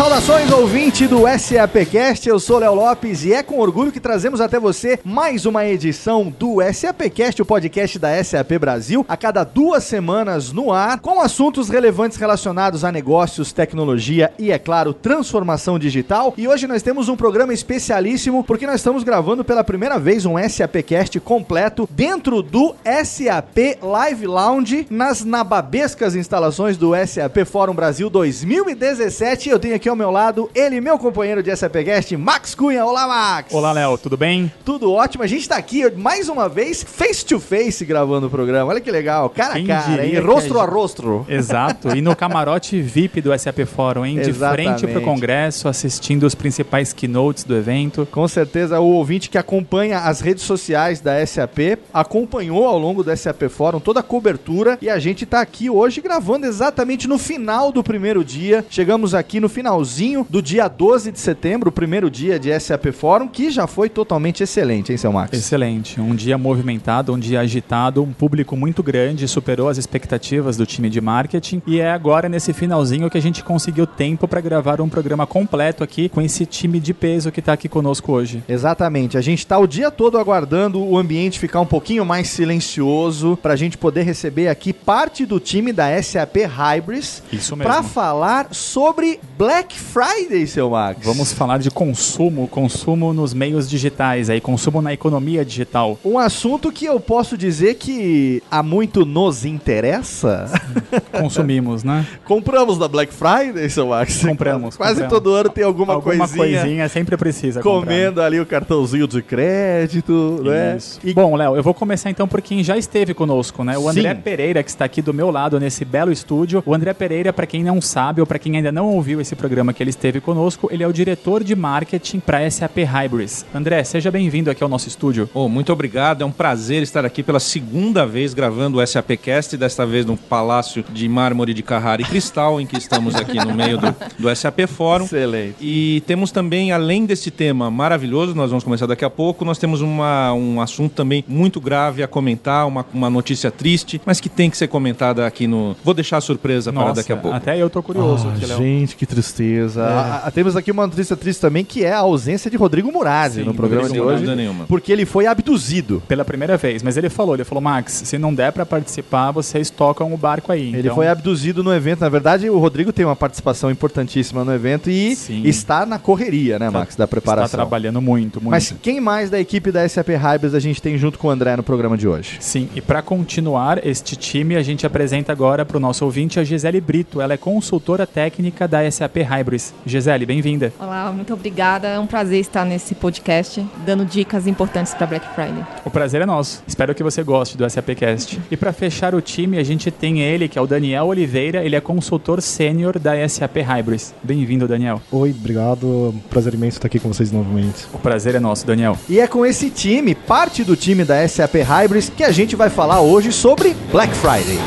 Saudações ouvinte do SAPcast, eu sou Léo Lopes e é com orgulho que trazemos até você mais uma edição do SAPcast, o podcast da SAP Brasil, a cada duas semanas no ar, com assuntos relevantes relacionados a negócios, tecnologia e, é claro, transformação digital. E hoje nós temos um programa especialíssimo porque nós estamos gravando pela primeira vez um SAPcast completo dentro do SAP Live Lounge, nas nababescas instalações do SAP Fórum Brasil 2017. Eu tenho aqui ao meu lado ele, meu companheiro de SAPcast, Max Cunha. Olá, Max! Olá, Léo, tudo bem? Tudo ótimo. A gente tá aqui mais uma vez, face to face, gravando o programa. Olha que legal, cara Quem a cara, hein? Rostro a a gente- rostro. Exato, e no camarote VIP do SAP Fórum, hein? De Exatamente. frente pro congresso, assistindo os principais keynotes do evento. Com certeza, o ouvinte que acompanha as redes sociais da SAP acompanhou ao longo do SAP Fórum toda a cobertura e a gente tá aqui hoje gravando exatamente no final do primeiro dia. Chegamos aqui no finalzinho do dia 12 de setembro, o primeiro dia de SAP Fórum, que já foi totalmente excelente, hein, seu Max? Excelente, um dia movimentado, um dia agitado, um público muito grande, superou as expectativas do time de marketing e é agora nesse finalzinho que a gente conseguiu tempo para gravar um programa completo aqui com esse time de peso que tá aqui conosco hoje. Exatamente. A gente tá o dia todo aguardando o ambiente ficar um pouquinho mais silencioso pra gente poder receber aqui parte do time da SAP Hybris Isso mesmo. pra falar sobre Black Friday, seu Max. Vamos falar de consumo, consumo nos meios digitais, aí consumo na economia digital. Um assunto que eu posso dizer que há muito nos interessa. Consumimos, né? Compramos na Black Friday, seu Max? Compramos, Quase compramos. todo ano tem alguma, Alguma coisinha, coisinha sempre precisa comprar. comendo ali o cartãozinho de crédito, né? Isso. E bom, Léo, eu vou começar então por quem já esteve conosco, né? O André Sim. Pereira, que está aqui do meu lado nesse belo estúdio. O André Pereira, para quem não sabe ou para quem ainda não ouviu esse programa que ele esteve conosco, ele é o diretor de marketing para SAP Hybris. André, seja bem-vindo aqui ao nosso estúdio. Oh, muito obrigado, é um prazer estar aqui pela segunda vez gravando o SAPcast, desta vez no Palácio de Mármore de Carrara e Cristal, em que estamos aqui no meio do, do SAP Fórum. Excelente. E temos também, além desse tema maravilhoso, nós vamos começar daqui a pouco, nós temos uma, um assunto também muito grave a comentar, uma, uma notícia triste, mas que tem que ser comentada aqui no... Vou deixar a surpresa para daqui a pouco. até eu tô curioso Ah, aqui, Léo. gente, que tristeza. Ah, ah, temos aqui uma notícia triste também, que é a ausência de Rodrigo Murasi Sim, no programa de hoje. Dúvida nenhuma. Porque ele foi abduzido. Pela primeira vez, mas ele falou, ele falou, Max, se não der para participar, vocês tocam o barco aí. Ele Então, foi abduzido no evento. Na verdade, o Rodrigo tem uma participação importantíssima no evento e Sim. está na correria, né, Max, da Está preparação. trabalhando muito, muito. Mas quem mais da equipe da SAP Hybris a gente tem junto com o André no programa de hoje? Sim, e para continuar este time, a gente apresenta agora para o nosso ouvinte a Gisele Brito. Ela é consultora técnica da SAP Hybris. Gisele, bem-vinda. Olá, muito obrigada. É um prazer estar nesse podcast, dando dicas importantes para Black Friday. O prazer é nosso. Espero que você goste do SAPcast. E para fechar o time, a gente tem ele, que é o Daniel Oliveira. Ele é consultor sênior da SAP Hybris. Bem-vindo, Daniel. Oi, obrigado. Prazer imenso estar aqui com vocês novamente. O prazer é nosso, Daniel. E é com esse time, parte do time da SAP Hybris, que a gente vai falar hoje sobre Black Friday.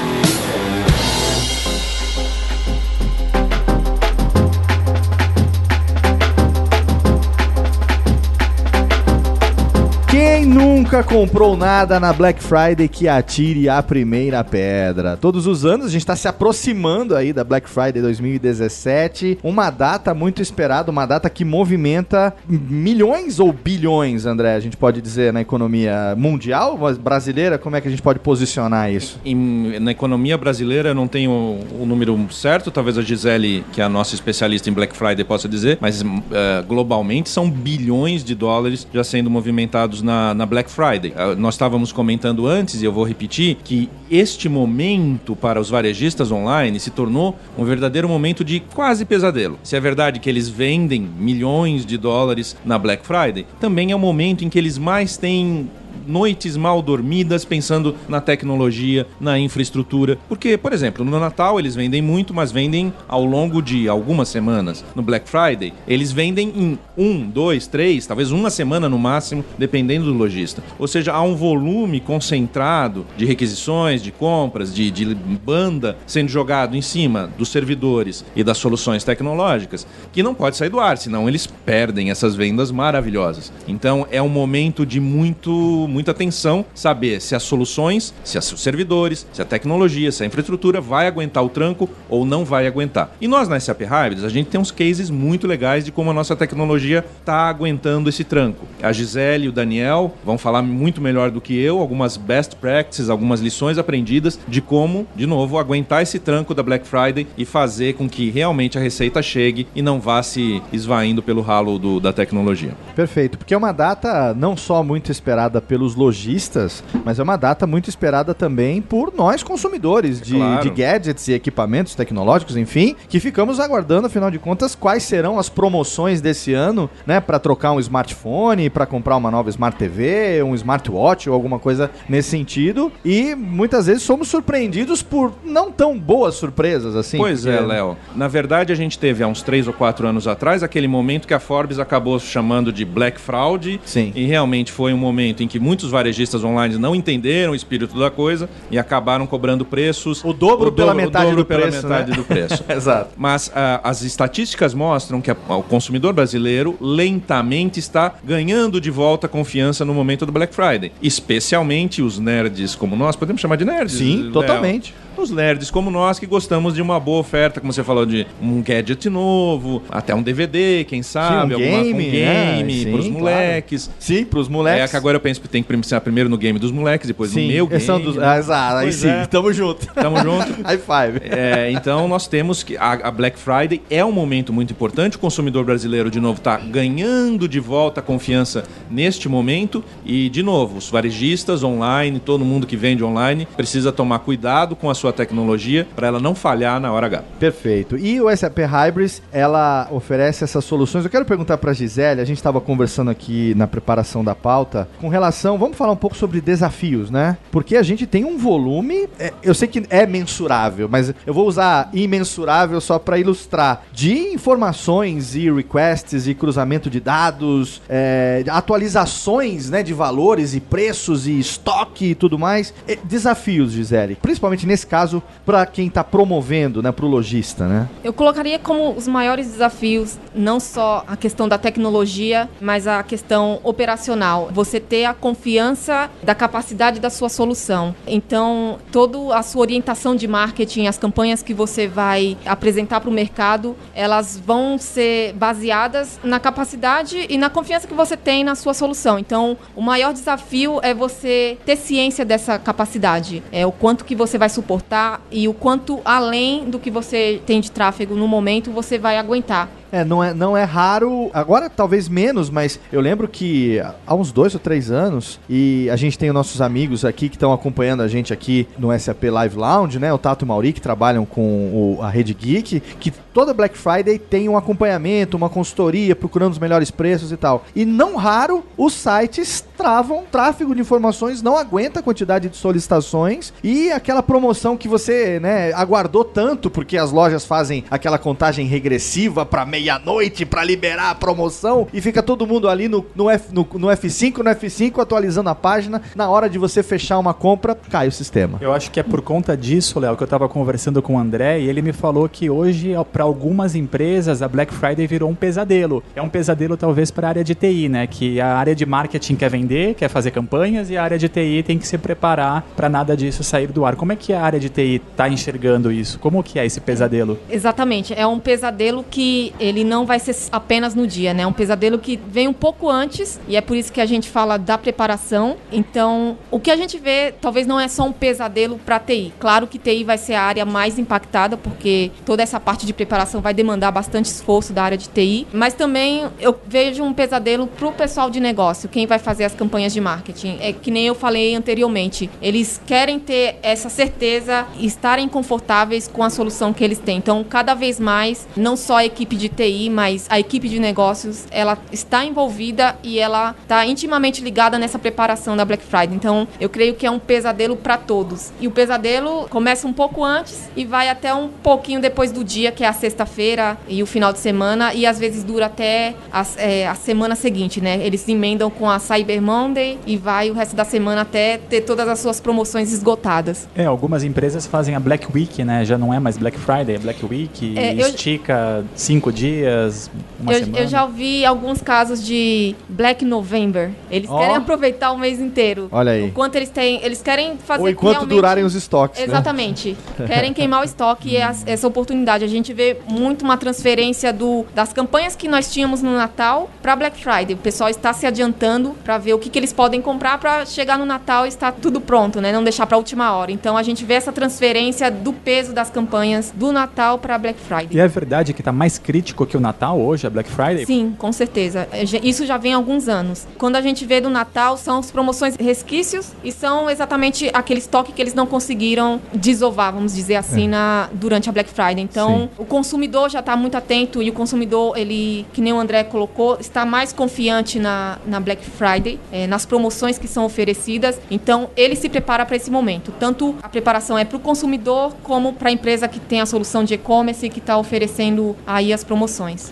Nunca comprou nada na Black Friday que atire a primeira pedra? Todos os anos a gente está se aproximando aí da Black Friday 2017, uma data muito esperada, uma data que movimenta milhões ou bilhões, André, a gente pode dizer na economia mundial, mas brasileira, como é que a gente pode posicionar isso? Em- na economia brasileira, eu não tenho o número certo, talvez a Gisele, que é a nossa especialista em Black Friday, possa dizer, mas eh, globalmente são bilhões de dólares já sendo movimentados na, na Black Friday. Eh, nós estávamos comentando antes, e eu vou repetir, que este momento para os varejistas online se tornou um verdadeiro momento de quase pesadelo. Se é verdade que eles vendem milhões de dólares na Black Friday, também é o momento em que eles mais têm noites mal dormidas pensando na tecnologia, na infraestrutura. Porque, por exemplo, no Natal eles vendem muito, mas vendem ao longo de algumas semanas. No Black Friday, eles vendem em um, dois, três, talvez uma semana no máximo, dependendo do lojista. Ou seja, há um volume concentrado de requisições, de compras, de, de banda sendo jogado em cima dos servidores e das soluções tecnológicas que não pode sair do ar, senão eles perdem essas vendas maravilhosas. Então é um momento de muito, muita atenção saber se as soluções, se os servidores, se a tecnologia, se a infraestrutura vai aguentar o tranco ou não vai aguentar. E nós na SAP Hybrids, a gente tem uns cases muito legais de como a nossa tecnologia está aguentando esse tranco. A Gisele e o Daniel vão falar muito melhor do que eu, algumas best practices, algumas lições aprendidas de como, de novo, aguentar esse tranco da Black Friday e fazer com que realmente a receita chegue e não vá se esvaindo pelo ralo do, da tecnologia. Perfeito, porque é uma data não só muito esperada pelos lojistas, mas é uma data muito esperada também por nós consumidores de, Claro. de gadgets e equipamentos tecnológicos, enfim, que ficamos aguardando, afinal de contas, quais serão as promoções desse ano, né, para trocar um smartphone, para comprar uma nova Smart TV, um smartwatch ou alguma coisa nesse sentido. E muitas vezes somos surpreendidos por não tão boas surpresas assim. Pois é, Léo. Na verdade, a gente teve há uns três ou quatro anos atrás aquele momento que a Forbes acabou chamando de Black Fraud. Sim. E realmente foi um momento em que muitos varejistas online não entenderam o espírito da coisa e acabaram cobrando preços. O dobro pela metade o dobro do pela preço, metade né? do preço. Exato. Mas ah, as estatísticas mostram que a- o consumidor brasileiro lentamente está ganhando de volta a confiança no momento do Black Friday. Especialmente os nerds como nós, podemos chamar de nerds? Sim, Léo? totalmente. Os nerds como nós que gostamos de uma boa oferta, como você falou, de um gadget novo, até um DVD, quem sabe, um alguma um game, game né? pros Sim, moleques. Sim, pros moleques. É que agora eu penso que tem que pensar primeiro no game dos moleques, depois Sim, no meu game. são dos... ah, exato, aí Pois sim, é. tamo junto. Tamo junto. High five. É, então nós temos que a, a Black Friday é um momento muito importante. O consumidor brasileiro de novo está ganhando de volta a confiança neste momento e de novo os varejistas online, todo mundo que vende online precisa tomar cuidado com a sua tecnologia para ela não falhar na hora H. Perfeito. E o SAP Hybris, ela oferece essas soluções. Eu quero perguntar para Gisele, a gente estava conversando aqui na preparação da pauta, com relação, vamos falar um pouco sobre desafios, né? Porque a gente tem um volume, é, eu sei que é mensurável, mas eu vou usar imensurável só para ilustrar, de informações e requests e cruzamento de dados, é, atualizações, né, de valores e preços e estoque e tudo mais. É, desafios, Gisele, principalmente nesse caso para quem está promovendo, né, para o lojista, né? Eu colocaria como os maiores desafios não só a questão da tecnologia, mas a questão operacional. Você ter a confiança da capacidade da sua solução. Então, toda a sua orientação de marketing, as campanhas que você vai apresentar para o mercado, elas vão ser baseadas na capacidade e na confiança que você tem na sua solução. Então, o maior desafio é você ter ciência dessa capacidade, é o quanto que você vai suportar e o quanto além do que você tem de tráfego no momento você vai aguentar. É, não é, não é raro, agora talvez menos, mas eu lembro que há uns dois ou três anos, e a gente tem os nossos amigos aqui que estão acompanhando a gente aqui no SAP Live Lounge, né? O Tato e o Mauri, que trabalham com o- a Rede Geek, que toda Black Friday tem um acompanhamento, uma consultoria, procurando os melhores preços e tal. E não raro, os sites travam tráfego de informações, não aguenta a quantidade de solicitações e aquela promoção que você, né, aguardou tanto, porque as lojas fazem aquela contagem regressiva pra meia-noite pra liberar a promoção e fica todo mundo ali no, no, F, no, no F5, no F5, atualizando a página. Na hora de você fechar uma compra, cai o sistema. Eu acho que é por conta disso, Léo, que eu tava conversando com o André e ele me falou que hoje, para algumas empresas, a Black Friday virou um pesadelo. É um pesadelo, talvez, para a área de TI, né? Que a área de marketing quer vender, quer fazer campanhas e a área de TI tem que se preparar para nada disso sair do ar. Como é que a área de TI tá enxergando isso? Como que é esse pesadelo? Exatamente, é um pesadelo que ele não vai ser apenas no dia, né? É um pesadelo que vem um pouco antes e é por isso que a gente fala da preparação. Então, o que a gente vê talvez não é só um pesadelo para TI. Claro que TI vai ser a área mais impactada porque toda essa parte de preparação vai demandar bastante esforço da área de TI, mas também eu vejo um pesadelo para o pessoal de negócio, quem vai fazer as campanhas de marketing. É que nem eu falei anteriormente, eles querem ter essa certeza e estarem confortáveis com a solução que eles têm. Então, cada vez mais, não só a equipe de TI, mas a equipe de negócios ela está envolvida e ela está intimamente ligada nessa preparação da Black Friday. Então, eu creio que é um pesadelo para todos. E o pesadelo começa um pouco antes e vai até um pouquinho depois do dia, que é a sexta-feira e o final de semana, e às vezes dura até a, é, a semana seguinte, né? Eles emendam com a Cyber Monday e vai o resto da semana até ter todas as suas promoções esgotadas. É, algumas empresas fazem a Black Week, né? Já não é mais Black Friday, é Black Week, É, eu- estica cinco dias, uma Eu, semana. eu já ouvi alguns casos de Black November. Eles Ó. querem aproveitar o mês inteiro. Olha aí. Enquanto eles têm. Eles querem fazer Ou enquanto realmente- durarem os estoques, né? Exatamente. Querem queimar o estoque e essa oportunidade. A gente vê muito uma transferência do, das campanhas que nós tínhamos no Natal para Black Friday. O pessoal está se adiantando para ver o que, que eles podem comprar para chegar no Natal e estar tudo pronto, né? Não deixar para a última hora. Então a gente vê essa transferência do peso das campanhas do Natal para Black Friday. E é verdade que tá mais crítico que o Natal hoje, a Black Friday? Sim, com certeza. É, Isso já vem há alguns anos. Quando a gente vê do Natal, são as promoções resquícios e são exatamente aquele estoque que eles não conseguiram desovar, vamos dizer assim, na, durante a Black Friday. Então, Sim. o consumidor já está muito atento e o consumidor, ele, que nem o André colocou, está mais confiante na, na Black Friday, eh, nas promoções que são oferecidas. Então, ele se prepara para esse momento. Tanto a preparação é para o consumidor como para a empresa que tem a solução de e-commerce e que está oferecendo aí as promoções.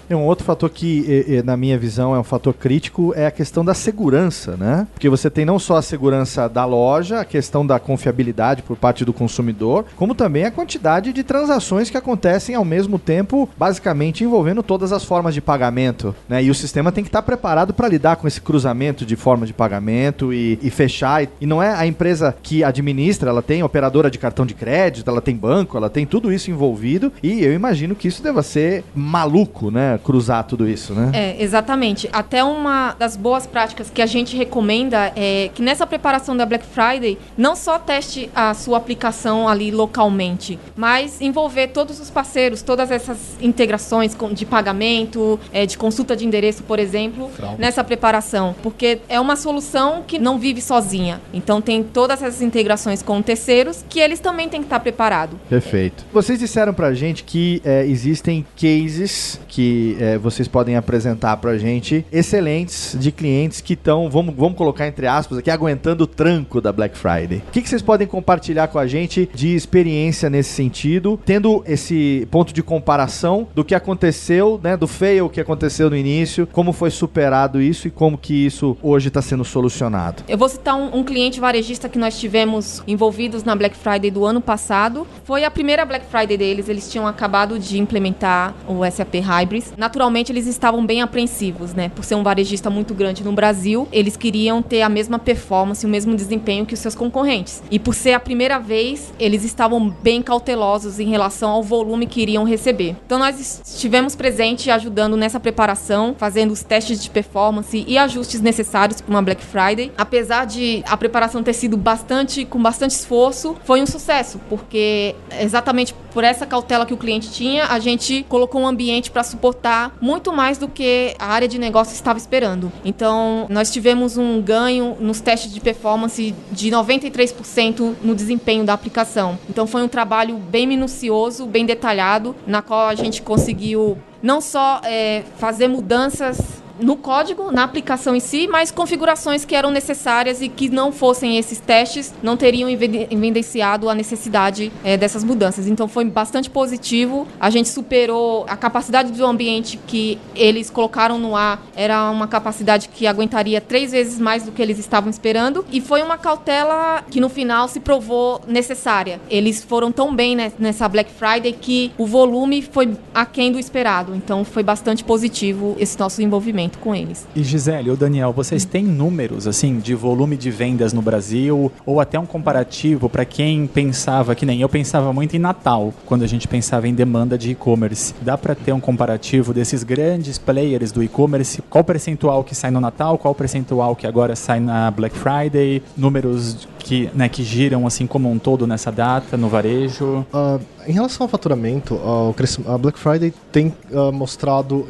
É um outro fator que, na minha visão, é um fator crítico, é a questão da segurança, né? Porque você tem não só a segurança da loja, a questão da confiabilidade por parte do consumidor, como também a quantidade de transações que acontecem ao mesmo tempo, basicamente envolvendo todas as formas de pagamento, né? E o sistema tem que estar preparado para lidar com esse cruzamento de forma de pagamento e, e fechar. E não é a empresa que administra, ela tem operadora de cartão de crédito, ela tem banco, ela tem tudo isso envolvido. E eu imagino que isso deva ser maluco, né? Cruzar tudo isso, né? É, exatamente. Até uma das boas práticas que a gente recomenda é que nessa preparação da Black Friday, não só teste a sua aplicação ali localmente, mas envolver todos os parceiros, todas essas integrações de pagamento, é, de consulta de endereço, por exemplo, nessa preparação. Porque é uma solução que não vive sozinha. Então tem todas essas integrações com terceiros que eles também têm que estar preparados. Perfeito. Vocês disseram pra gente que é, existem cases que é, vocês podem apresentar pra gente excelentes de clientes que estão, vamos, vamos colocar entre aspas aqui, aguentando o tranco da Black Friday. O que, que vocês podem compartilhar com a gente de experiência nesse sentido, tendo esse ponto de comparação do que aconteceu, né, do fail que aconteceu no início, como foi superado isso e como que isso hoje está sendo solucionado? Eu vou citar um, um cliente varejista que nós tivemos envolvidos na Black Friday do ano passado. Foi a primeira Black Friday deles. Eles tinham acabado de implementar o SAP Hybris. Naturalmente, eles estavam bem apreensivos, né? Por ser um varejista muito grande no Brasil, eles queriam ter a mesma performance, o mesmo desempenho que os seus concorrentes. E por ser a primeira vez, eles estavam bem cautelosos em relação ao volume que iriam receber. Então, nós estivemos presentes ajudando nessa preparação, fazendo os testes de performance e ajustes necessários para uma Black Friday. Apesar de a preparação ter sido bastante com bastante esforço, foi um sucesso, porque exatamente por essa cautela que o cliente tinha, a gente colocou um ambiente para suportar muito mais do que a área de negócio estava esperando. Então, nós tivemos um ganho nos testes de performance de 93% no desempenho da aplicação. Então, foi um trabalho bem minucioso, bem detalhado, na qual a gente conseguiu não só eh, fazer mudanças no código, na aplicação em si, mas configurações que eram necessárias e que não fossem esses testes, não teriam eviden- evidenciado a necessidade eh, dessas mudanças. Então foi bastante positivo. A gente superou a capacidade do ambiente que eles colocaram no ar, era uma capacidade que aguentaria três vezes mais do que eles estavam esperando. E foi uma cautela que no final se provou necessária. Eles foram tão bem nessa Black Friday que o volume foi aquém do esperado. Então foi bastante positivo esse nosso envolvimento com eles. E Gisele, ou Daniel, vocês têm números assim de volume de vendas no Brasil ou até um comparativo para quem pensava que nem eu pensava muito em Natal quando a gente pensava em demanda de e-commerce. Dá para ter um comparativo desses grandes players do e-commerce? Qual o percentual que sai no Natal? Qual o percentual que agora sai na Black Friday? Números que, né, que giram assim como um todo nessa data no varejo? Uh, em relação ao faturamento, uh, a Black Friday tem uh, mostrado,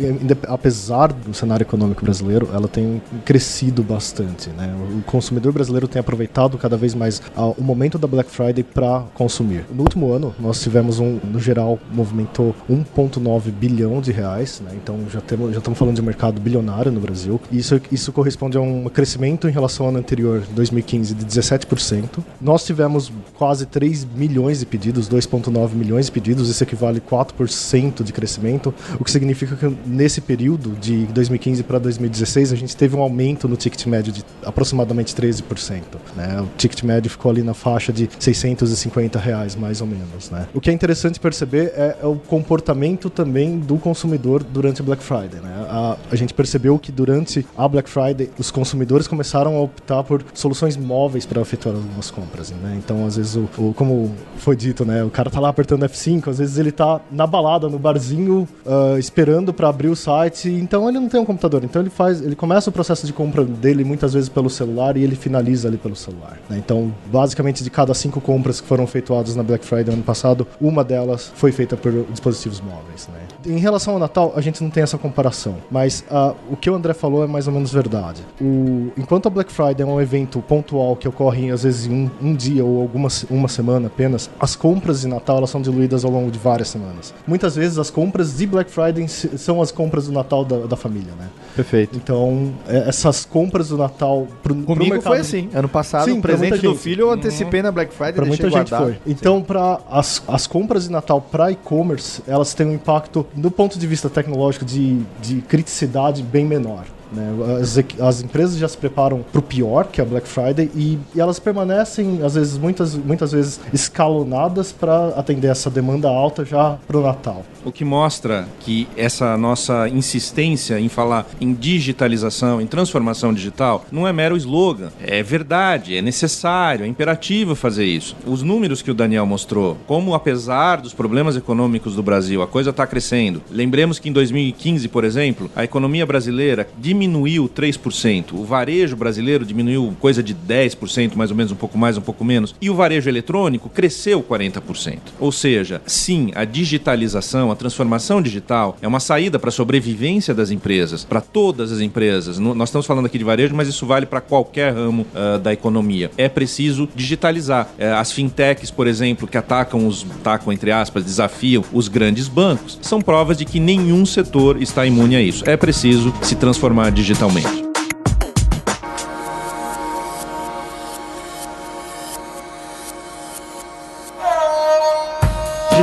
apesar do cenário econômico brasileiro, ela tem crescido bastante. Né? O consumidor brasileiro tem aproveitado cada vez mais o momento da Black Friday para consumir. No último ano, nós tivemos um, no geral, movimentou 1,9 bilhão de reais. Né? Então já, temos, já estamos falando de um mercado bilionário no Brasil. Isso, isso corresponde a um crescimento em relação ao ano anterior, 2015, de 17%. Nós tivemos quase 3 milhões de pedidos, 2,9 milhões de pedidos, isso equivale a 4% de crescimento, o que significa que nesse período de 2015 para 2016 a gente teve um aumento no ticket médio de aproximadamente 13%. Né? O ticket médio ficou ali na faixa de 650 reais, mais ou menos. Né? O que é interessante perceber é, é o comportamento também do consumidor durante Black Friday. Né? A, a gente percebeu que durante a Black Friday os consumidores começaram a optar por soluções móveis para efetuar algumas compras. Né? Então, às vezes, o, o, como foi dito, né, o cara tá lá apertando F5, às vezes ele tá na balada, no barzinho, uh, esperando para abrir o site, então ele não tem um. Então ele faz, ele começa o processo de compra dele muitas vezes pelo celular e ele finaliza ali pelo celular. Né? Então, basicamente, de cada cinco compras que foram efetuadas na Black Friday ano passado, uma delas foi feita por dispositivos móveis. Né? Em relação ao Natal, a gente não tem essa comparação, mas uh, o que o André falou é mais ou menos verdade. O, enquanto a Black Friday é um evento pontual que ocorre às vezes em um, um dia ou algumas, uma semana apenas, as compras de Natal elas são diluídas ao longo de várias semanas. Muitas vezes as compras de Black Friday são as compras do Natal da, da família, né? Perfeito. Então, é, essas compras do Natal pro, Comigo pro mercado... foi assim. Ano passado, Sim, o presente do filho eu antecipei uhum. na Black Friday Para muita gente foi. Então, para as, as compras de Natal para e-commerce, elas têm um impacto, do ponto de vista tecnológico, de, de criticidade bem menor. Né? As, as, empresas já se preparam para o pior, que é a Black Friday, e, e, elas permanecem, às vezes, muitas, muitas vezes escalonadas para atender essa demanda alta já para o Natal. O que mostra que essa nossa insistência em falar em digitalização, em transformação digital, não é mero slogan. É verdade, é necessário, é imperativo fazer isso. Os números que o Daniel mostrou, como apesar dos problemas econômicos do Brasil, a coisa está crescendo. Lembremos que em 2015, por exemplo, a economia brasileira diminuiu 3%. O varejo brasileiro diminuiu coisa de 10%, mais ou menos, um pouco mais, um pouco menos. E o varejo eletrônico cresceu 40%. Ou seja, sim, a digitalização a transformação digital é uma saída para a sobrevivência das empresas, para todas as empresas. nós estamos falando aqui de varejo, mas isso vale para qualquer ramo uh, da economia. É preciso digitalizar. Uh, as fintechs, por exemplo, que atacam os, atacam entre aspas, desafiam os grandes bancos, são provas de que nenhum setor está imune a isso. É preciso se transformar digitalmente.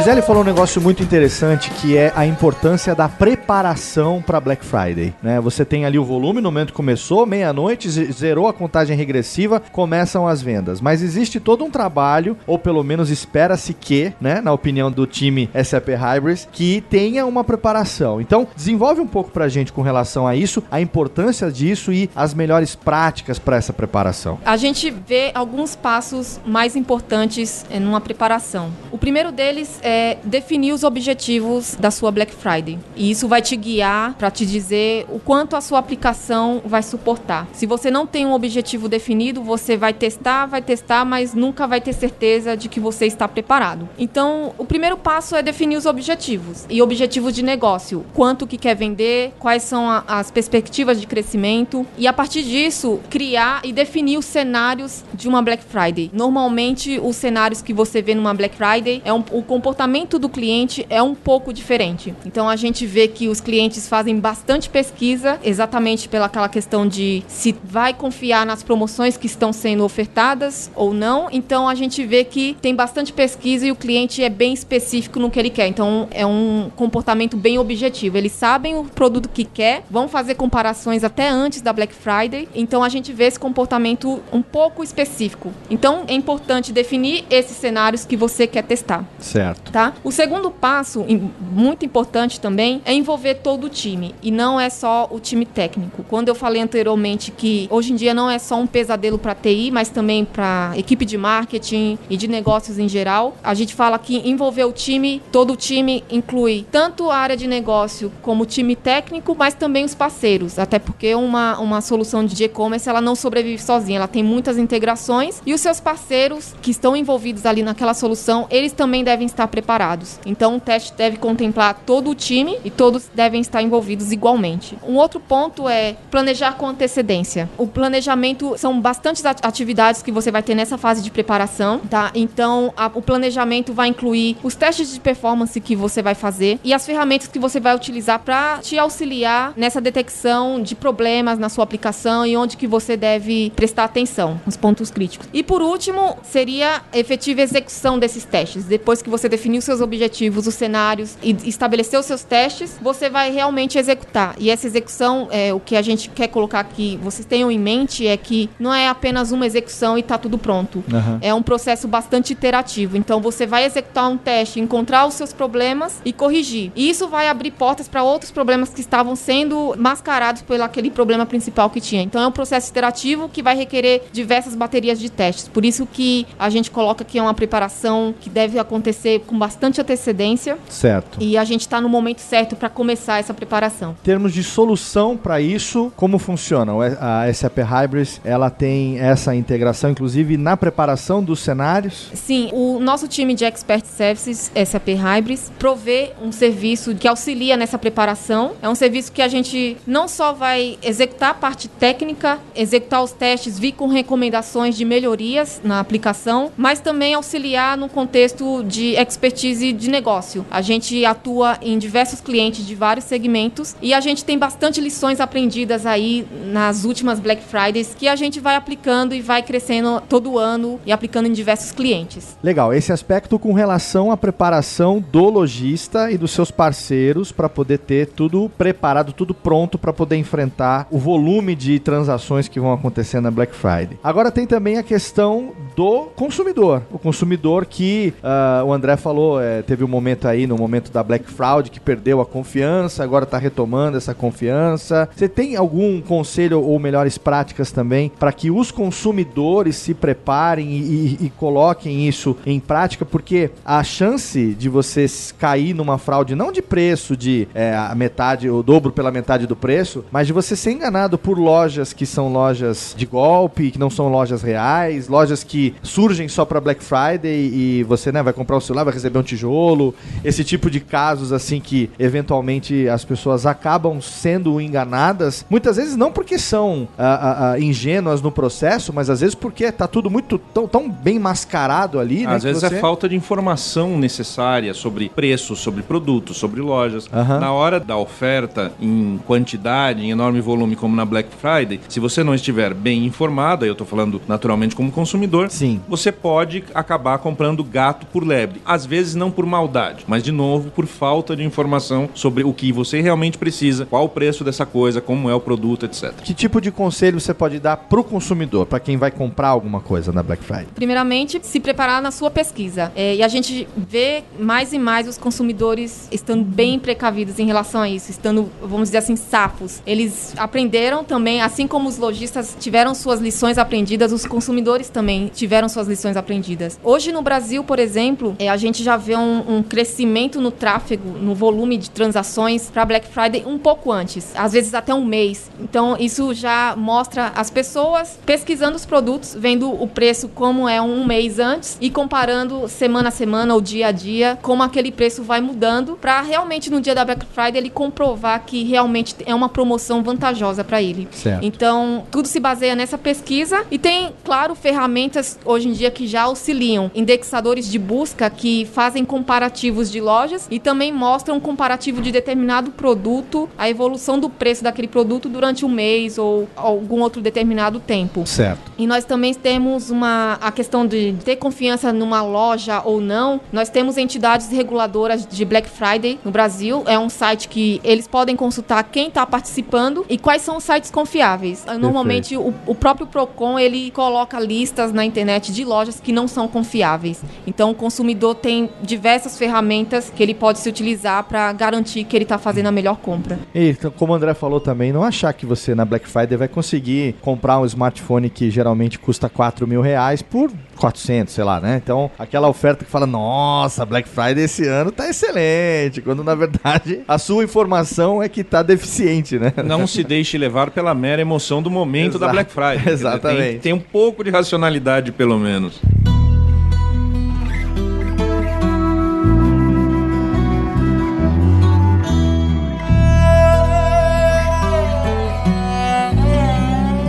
Gisele falou um negócio muito interessante que é a importância da preparação para Black Friday. Né? Você tem ali o volume no momento que começou, meia-noite, zerou a contagem regressiva, começam as vendas. Mas existe todo um trabalho, ou pelo menos espera-se que, né, na opinião do time SAP Hybris, que tenha uma preparação. Então, desenvolve um pouco para a gente com relação a isso, a importância disso e as melhores práticas para essa preparação. A gente vê alguns passos mais importantes eh, numa preparação. O primeiro deles é é definir os objetivos da sua Black Friday. E isso vai te guiar para te dizer o quanto a sua aplicação vai suportar. Se você não tem um objetivo definido, você vai testar, vai testar, mas nunca vai ter certeza de que você está preparado. Então, o primeiro passo é definir os objetivos e objetivos de negócio. Quanto que quer vender, quais são a, as perspectivas de crescimento e a partir disso criar e definir os cenários de uma Black Friday. Normalmente, os cenários que você vê numa Black Friday é um, o comportamento comportamento do cliente é um pouco diferente. Então a gente vê que os clientes fazem bastante pesquisa, exatamente pelaquela questão de se vai confiar nas promoções que estão sendo ofertadas ou não. Então a gente vê que tem bastante pesquisa e o cliente é bem específico no que ele quer. Então é um comportamento bem objetivo. Eles sabem o produto que quer, vão fazer comparações até antes da Black Friday. Então a gente vê esse comportamento um pouco específico. Então é importante definir esses cenários que você quer testar. Certo. Tá? O segundo passo, muito importante também, é envolver todo o time e não é só o time técnico. Quando eu falei anteriormente que hoje em dia não é só um pesadelo para TI, mas também para equipe de marketing e de negócios em geral, a gente fala que envolver o time, todo o time inclui tanto a área de negócio como o time técnico, mas também os parceiros, até porque uma, uma solução de e-commerce ela não sobrevive sozinha, ela tem muitas integrações e os seus parceiros que estão envolvidos ali naquela solução, eles também devem estar preparados. Então o teste deve contemplar todo o time e todos devem estar envolvidos igualmente. Um outro ponto é planejar com antecedência. O planejamento são bastantes atividades que você vai ter nessa fase de preparação, tá? Então a, o planejamento vai incluir os testes de performance que você vai fazer e as ferramentas que você vai utilizar para te auxiliar nessa detecção de problemas na sua aplicação e onde que você deve prestar atenção, os pontos críticos. E por último, seria efetiva execução desses testes. Depois que você definiu seus objetivos, os cenários e estabeleceu seus testes, você vai realmente executar. E essa execução, é, o que a gente quer colocar aqui, vocês tenham em mente, é que não é apenas uma execução e está tudo pronto. Uhum. É um processo bastante iterativo. Então você vai executar um teste, encontrar os seus problemas e corrigir. E isso vai abrir portas para outros problemas que estavam sendo mascarados pelo aquele problema principal que tinha. Então é um processo iterativo que vai requerer diversas baterias de testes. Por isso que a gente coloca que é uma preparação que deve acontecer com bastante antecedência. Certo. E a gente está no momento certo para começar essa preparação. Em termos de solução para isso, como funciona? A SAP Hybris, ela tem essa integração, inclusive na preparação dos cenários? Sim, o nosso time de Expert Services, SAP Hybris, provê um serviço que auxilia nessa preparação. É um serviço que a gente não só vai executar a parte técnica, executar os testes, vir com recomendações de melhorias na aplicação, mas também auxiliar no contexto de expertise de negócio. A gente atua em diversos clientes de vários segmentos e a gente tem bastante lições aprendidas aí nas últimas Black Fridays que a gente vai aplicando e vai crescendo todo ano e aplicando em diversos clientes. Legal, esse aspecto com relação à preparação do lojista e dos seus parceiros para poder ter tudo preparado, tudo pronto para poder enfrentar o volume de transações que vão acontecer na Black Friday. Agora tem também a questão do consumidor. O consumidor que uh, o André falou, é, teve um momento aí, no momento da Black Fraud, que perdeu a confiança, agora está retomando essa confiança. Você tem algum conselho ou melhores práticas também para que os consumidores se preparem e, e, e coloquem isso em prática? Porque a chance de você cair numa fraude, não de preço, de é, a metade, o dobro pela metade do preço, mas de você ser enganado por lojas que são lojas de golpe, que não são lojas reais, lojas que surgem só para Black Friday e você né, vai comprar o celular, vai receber um tijolo, esse tipo de casos assim que eventualmente as pessoas acabam sendo enganadas, muitas vezes não porque são ah, ah, ah, ingênuas no processo, mas às vezes porque tá tudo muito tão, tão bem mascarado ali. Né, às vezes é você... é falta de informação necessária sobre preços, sobre produtos, sobre lojas. Uhum. Na hora da oferta em quantidade, em enorme volume, como na Black Friday, se você não estiver bem informado, aí eu estou falando naturalmente como consumidor, Sim. você pode acabar comprando gato por lebre. Às vezes não por maldade, mas de novo por falta de informação sobre o que você realmente precisa, qual o preço dessa coisa, como é o produto, etc. Que tipo de conselho você pode dar para o consumidor, para quem vai comprar alguma coisa na Black Friday? Primeiramente, se preparar na sua pesquisa. É, e a gente vê mais e mais os consumidores estando bem precavidos em relação a isso, estando, vamos dizer assim, safos. Eles aprenderam também, assim como os lojistas tiveram suas lições aprendidas, os consumidores também tiveram suas lições aprendidas. Hoje no Brasil, por exemplo, é, a gente já vê um, um crescimento no tráfego, no volume de transações para Black Friday um pouco antes, às vezes até um mês. Então isso já mostra as pessoas pesquisando os produtos, vendo o preço como é um mês antes e comparando semana a semana ou dia a dia como aquele preço vai mudando para realmente no dia da Black Friday ele comprovar que realmente é uma promoção vantajosa para ele. Certo. Então tudo se baseia nessa pesquisa e tem, claro, ferramentas hoje em dia que já auxiliam, indexadores de busca que fazem comparativos de lojas e também mostram um comparativo de determinado produto, a evolução do preço daquele produto durante um mês ou algum outro determinado tempo. Certo. E nós também temos uma a questão de ter confiança numa loja ou não. Nós temos entidades reguladoras de Black Friday no Brasil. É um site que eles podem consultar quem está participando e quais são os sites confiáveis. Normalmente o, o, próprio Procon ele coloca listas na internet internet de lojas que não são confiáveis. Então, o consumidor tem diversas ferramentas que ele pode se utilizar para garantir que ele está fazendo a melhor compra. E então, como o André falou também, não achar que você na Black Friday vai conseguir comprar um smartphone que geralmente custa 4 mil reais por 400, sei lá, né? Então, aquela oferta que fala, nossa, Black Friday esse ano tá excelente, quando na verdade a sua informação é que tá deficiente, né? Não se deixe levar pela mera emoção do momento Exato. da Black Friday. Exatamente. Tem, tem um pouco de racionalidade, pelo menos.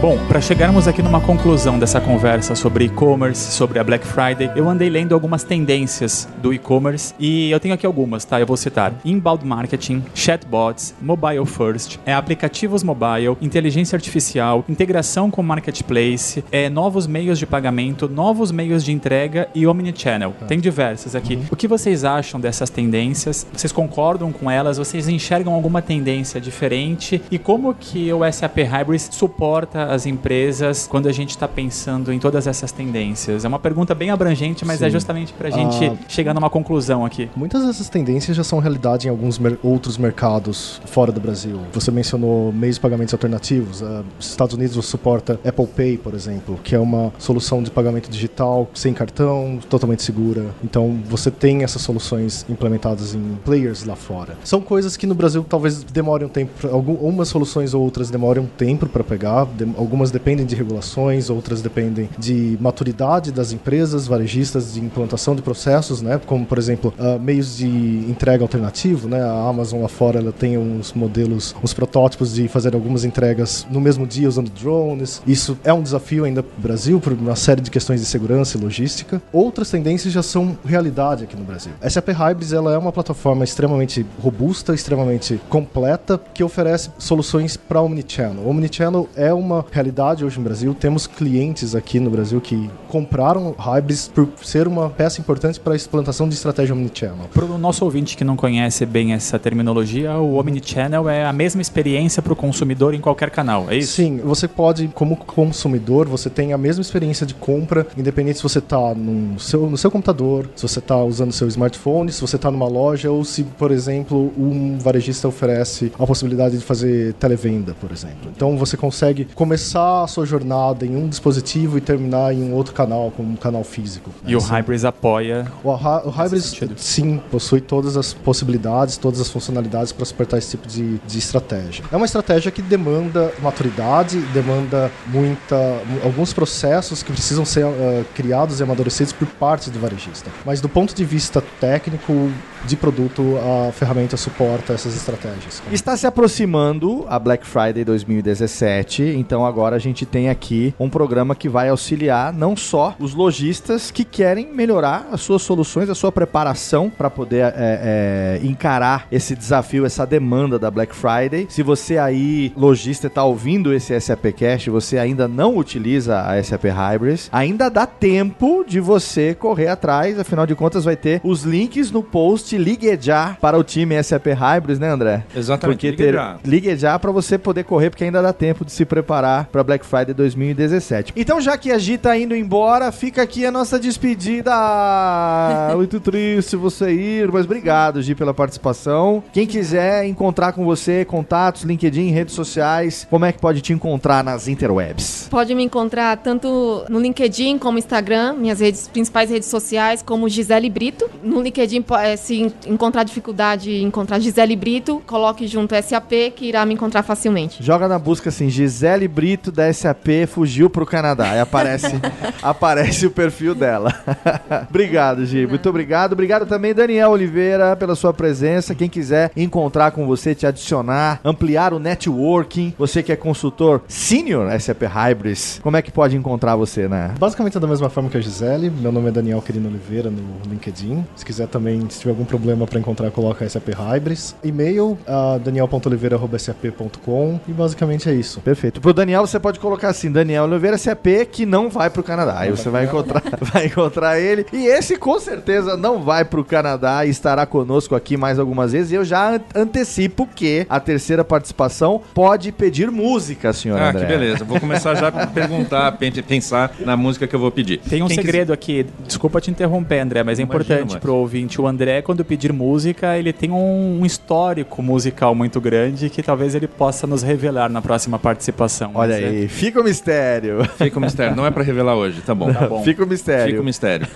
Bom, para chegarmos aqui numa conclusão dessa conversa sobre e-commerce, sobre a Black Friday, eu andei lendo algumas tendências do e-commerce e eu tenho aqui algumas, tá? Eu vou citar: inbound marketing, chatbots, mobile first, é aplicativos mobile, inteligência artificial, integração com marketplace, é novos meios de pagamento, novos meios de entrega e omnichannel. Tem diversas aqui. O que vocês acham dessas tendências? Vocês concordam com elas? Vocês enxergam alguma tendência diferente? E como que o SAP Hybris suporta as empresas quando a gente está pensando em todas essas tendências? É uma pergunta bem abrangente, mas é Sim. justamente para a gente Ah. chegar numa conclusão aqui. Muitas dessas tendências já são realidade em alguns mer- outros mercados fora do Brasil. Você mencionou meios de pagamentos alternativos. ah, os Estados Unidos suporta Apple Pay, por exemplo, que é uma solução de pagamento digital sem cartão, totalmente segura. Então você tem essas soluções implementadas em players lá fora. São coisas que no Brasil talvez demorem um tempo. Algumas soluções ou outras demorem um tempo para pegar. Algumas dependem de regulações, outras dependem de maturidade das empresas varejistas de implantação de processos, né? Como por exemplo ah, meios de entrega alternativo, né? A Amazon lá fora ela tem uns modelos, uns protótipos de fazer algumas entregas no mesmo dia usando drones. Isso é um desafio ainda para o Brasil por uma série de questões de segurança e logística. Outras tendências já são realidade aqui no Brasil. A SAP Hybris ela é uma plataforma extremamente robusta, extremamente completa que oferece soluções para omnichannel. Omnichannel é uma realidade hoje no Brasil. Temos clientes aqui no Brasil que compraram Hybris por ser uma peça importante para a implantação de estratégia omnichannel. Para o nosso ouvinte que não conhece bem essa terminologia, o Omnichannel é a mesma experiência para o consumidor em qualquer canal, é isso? Sim, você pode, como consumidor, você tem a mesma experiência de compra, independente se você está no seu, no seu computador, se você está usando seu smartphone, se você está numa loja ou se, por exemplo, um varejista oferece a possibilidade de fazer televenda, por exemplo. Então você consegue começar a sua jornada em um dispositivo e terminar em um outro canal, como um canal físico. E o Assim, Hybris apoia. o, o Hybris, sim, possui todas as possibilidades, todas as funcionalidades para suportar esse tipo de, de estratégia. É uma estratégia que demanda maturidade, demanda muita, mu- alguns processos que precisam ser ah, criados e amadurecidos por parte do varejista. Mas do ponto de vista técnico de produto, a ferramenta suporta essas estratégias. Está se aproximando a Black Friday 2017, então agora a gente tem aqui um programa que vai auxiliar não só os lojistas que querem melhorar as suas soluções, a sua preparação para poder é, é, encarar esse desafio, essa demanda da Black Friday. Se você aí, lojista, está ouvindo esse SAP Cash, você ainda não utiliza a SAP Hybris, ainda dá tempo de você correr atrás, afinal de contas vai ter os links no post Ligue Já para o time SAP Hybris, né André? Exatamente. Porque Ligue ter, já. ligue já para você poder correr, porque ainda dá tempo de se preparar para Black Friday 2017. Então, já que a Gi tá indo embora, fica aqui a nossa despedida. Muito triste você ir, mas obrigado, Gi, pela participação. Quem quiser encontrar com você, contatos, LinkedIn, redes sociais, como é que pode te encontrar nas interwebs? Pode me encontrar tanto no LinkedIn como Instagram, minhas redes, principais redes sociais, como Gisele Brito. No LinkedIn, eh, se encontrar dificuldade em encontrar Gisele Brito, coloque junto SAP que irá me encontrar facilmente. Joga na busca assim, Gisele Brito da SAP fugiu pro Canadá. E aparece, aparece o perfil dela. obrigado, Gi. Muito obrigado. Obrigado também, Daniel Oliveira, pela sua presença. Quem quiser encontrar com você, te adicionar, ampliar o networking, você que é consultor senior SAP Hybris, como é que pode encontrar você, né? Basicamente é da mesma forma que a Gisele. Meu nome é Daniel Quirino Oliveira no LinkedIn. Se quiser também, se tiver algum problema para encontrar, coloca SAP Hybris. E-mail, uh, daniel.oliveira.sap.com. E basicamente é isso. Perfeito. Pro Daniel Daniel, você pode colocar assim, Daniel Oliveira SAP, que não vai pro Canadá. Aí você vai encontrar, vai encontrar ele. E esse com certeza não vai pro Canadá e estará conosco aqui mais algumas vezes. E eu já an- antecipo que a terceira participação pode pedir música, senhor Ah, André. que beleza. Vou começar já a perguntar, pen- pensar na música que eu vou pedir. Tem um Quem segredo aqui, desculpa te interromper, André, mas é Imagina, importante Max. pro ouvinte. O André, quando pedir música, ele tem um, um histórico musical muito grande que talvez ele possa nos revelar na próxima participação. Olha é- aí, fica o mistério. Fica o mistério. Não é pra revelar hoje, tá bom. Tá bom. Fica o mistério. Fica o mistério.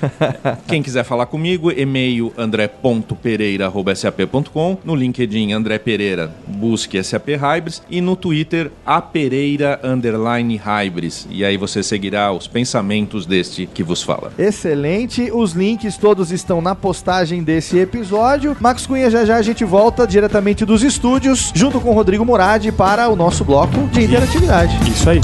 Quem quiser falar comigo, e-mail andré.pereira.sap.com, no LinkedIn André Pereira, busque SAP Hybris e no Twitter apereira underline Hybris. E aí você seguirá os pensamentos deste que vos fala. Excelente, os links todos estão na postagem desse episódio. Max Cunha, já já a gente volta diretamente dos estúdios, junto com o Rodrigo Murad, para o nosso bloco de interatividade. Isso aí.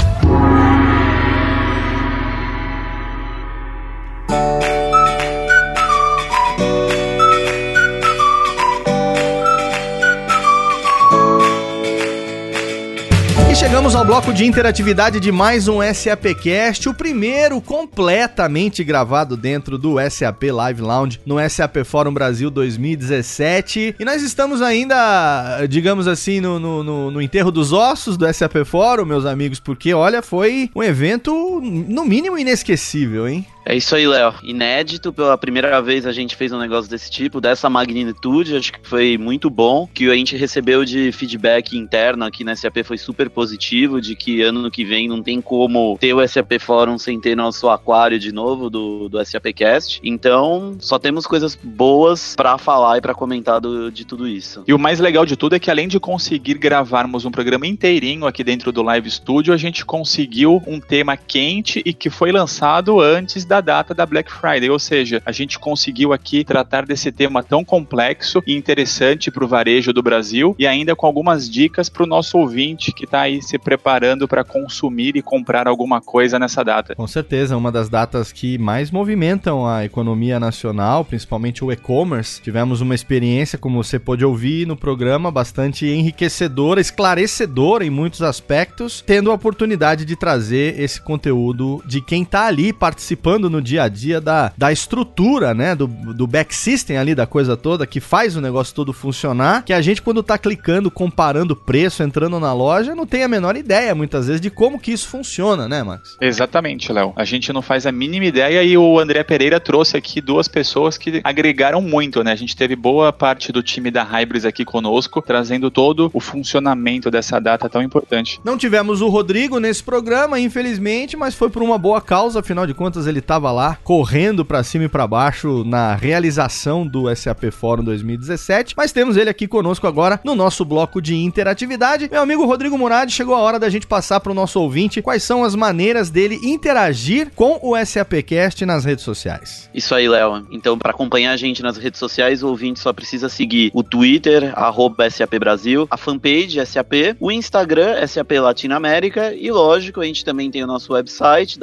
Bloco de interatividade de mais um SAPcast, o primeiro completamente gravado dentro do SAP Live Lounge no SAP Fórum Brasil 2017. E nós estamos ainda, digamos assim, no, no, no- no enterro dos ossos do SAP Fórum, meus amigos, porque olha, foi um evento no mínimo inesquecível, hein? É isso aí, Léo. Inédito, pela primeira vez a gente fez um negócio desse tipo, dessa magnitude, acho que foi muito bom. Que a gente recebeu de feedback interno aqui na SAP foi super positivo, de que ano que vem não tem como ter o SAP Forum sem ter nosso aquário de novo do, do SAPcast. Então, só temos coisas boas pra falar e pra comentar do- de tudo isso. E o mais legal de tudo é que além de conseguir gravarmos um programa inteirinho aqui dentro do Live Studio, a gente conseguiu um tema quente e que foi lançado antes da data da Black Friday. Ou seja, a gente conseguiu aqui tratar desse tema tão complexo e interessante para o varejo do Brasil e ainda com algumas dicas para o nosso ouvinte que está aí se preparando para consumir e comprar alguma coisa nessa data. Com certeza, uma das datas que mais movimentam a economia nacional, principalmente o e-commerce. Tivemos uma experiência, como você pôde ouvir no programa, bastante enriquecedora, esclarecedora em muitos aspectos, tendo a oportunidade de trazer esse conteúdo de quem tá ali participando no dia a dia da, da estrutura, né, do, do back system ali da coisa toda, que faz o negócio todo funcionar, que a gente quando tá clicando, comparando preço, entrando na loja, não tem a menor ideia, muitas vezes, de como que isso funciona, né, Max? Exatamente, Léo. A gente não faz a mínima ideia e o André Pereira trouxe aqui duas pessoas que agregaram muito, né? A gente teve boa parte do time da Hybris aqui conosco, trazendo todo o funcionamento dessa data tão importante. Não tivemos o Rodrigo nesse programa, infelizmente, mas foi por uma boa causa, afinal de contas ele estava lá correndo pra cima e pra baixo na realização do SAP Fórum 2017, mas temos ele aqui conosco agora no nosso bloco de interatividade. Meu amigo Rodrigo Murad, chegou a hora da gente passar para o nosso ouvinte quais são as maneiras dele interagir com o SAPcast nas redes sociais. Isso aí, Léo. Então, para acompanhar a gente nas redes sociais, o ouvinte só precisa seguir o Twitter, arroba SAP Brasil, a fanpage SAP, o Instagram SAP Latinoamérica e, lógico, a gente também tem o nosso website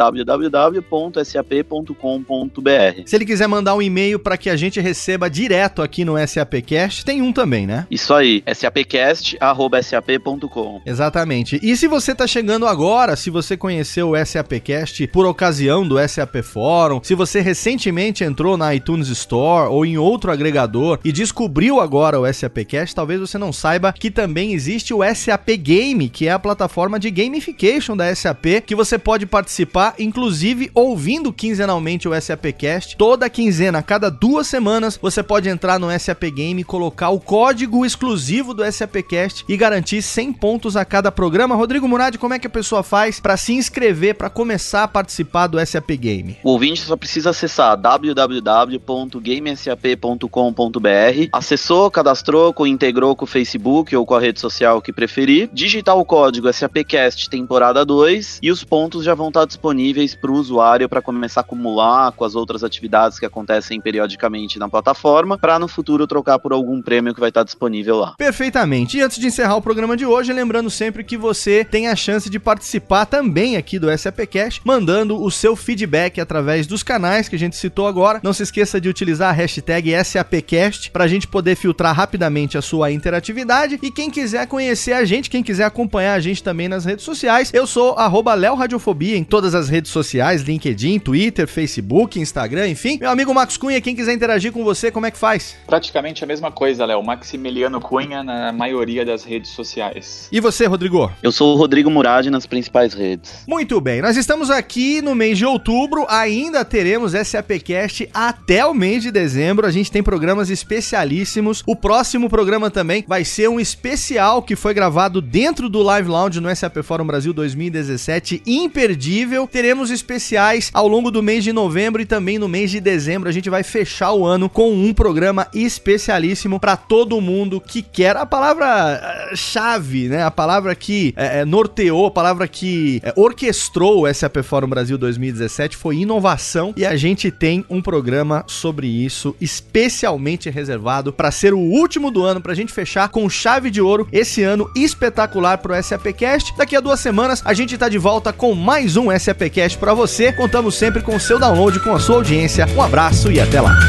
www.sap.com.br. Se ele quiser mandar um e-mail para que a gente receba direto aqui no SAPcast, tem um também, né? Isso aí, sapcast.sap.com. Exatamente. E se você tá chegando agora, se você conheceu o SAPcast por ocasião do SAP Fórum, se você recentemente entrou na iTunes Store ou em outro agregador e descobriu agora o SAPcast, talvez você não saiba que também existe o SAP Game, que é a plataforma de gamification da SAP, que você pode participar, inclusive ouvindo quinzenalmente o SAPcast. Toda quinzena, a cada duas semanas, você pode entrar no SAP Game, colocar o código exclusivo do SAPcast e garantir 100 pontos a cada programa. Rodrigo Murad, como é que a pessoa faz para se inscrever, para começar a participar do SAP Game? O ouvinte só precisa acessar www.gamesap.com.br. Acessou, cadastrou, integrou com o Facebook ou com a rede social que preferir. Digitar o código SAPcast temporada 2 e os pontos já vão estar disponíveis para o usuário para começar começa a acumular com as outras atividades que acontecem periodicamente na plataforma, para no futuro trocar por algum prêmio que vai estar disponível lá. Perfeitamente. E antes de encerrar o programa de hoje, lembrando sempre que você tem a chance de participar também aqui do SAPcast, mandando o seu feedback através dos canais que a gente citou agora. Não se esqueça de utilizar a hashtag SAPcast para a gente poder filtrar rapidamente a sua interatividade. E quem quiser conhecer a gente, quem quiser acompanhar a gente também nas redes sociais, eu sou arroba Radiofobia em todas as redes sociais, LinkedIn, Twitter, Facebook, Instagram, enfim. Meu amigo Max Cunha, quem quiser interagir com você, como é que faz? Praticamente a mesma coisa, Léo. Maximiliano Cunha na maioria das redes sociais. E você, Rodrigo? Eu sou o Rodrigo Murad nas principais redes. Muito bem, nós estamos aqui no mês de outubro, ainda teremos SAPcast até o mês de dezembro. A gente tem programas especialíssimos. O próximo programa também vai ser um especial que foi gravado dentro do Live Lounge no SAP Forum Brasil 2017, imperdível. Teremos especiais ao longo do mês de novembro e também no mês de dezembro. A gente vai fechar o ano com um programa especialíssimo para todo mundo que quer. A palavra eh, chave, né? A palavra que é, norteou, a palavra que é, orquestrou o SAP Forum Brasil 2017 foi inovação e a gente tem um programa sobre isso especialmente reservado para ser o último do ano para a gente fechar com chave de ouro esse ano espetacular pro SAPcast. Daqui a duas semanas a gente tá de volta com mais um SAPcast para você. Contamos sempre com o seu download, com a sua audiência. Um abraço e até lá.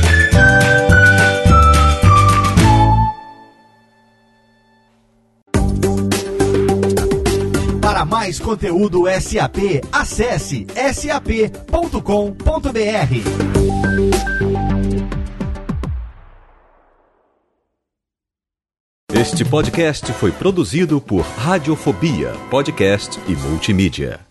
Para mais conteúdo SAP, acesse sap.com.br. Este podcast foi produzido por Radiofobia, podcast e multimídia.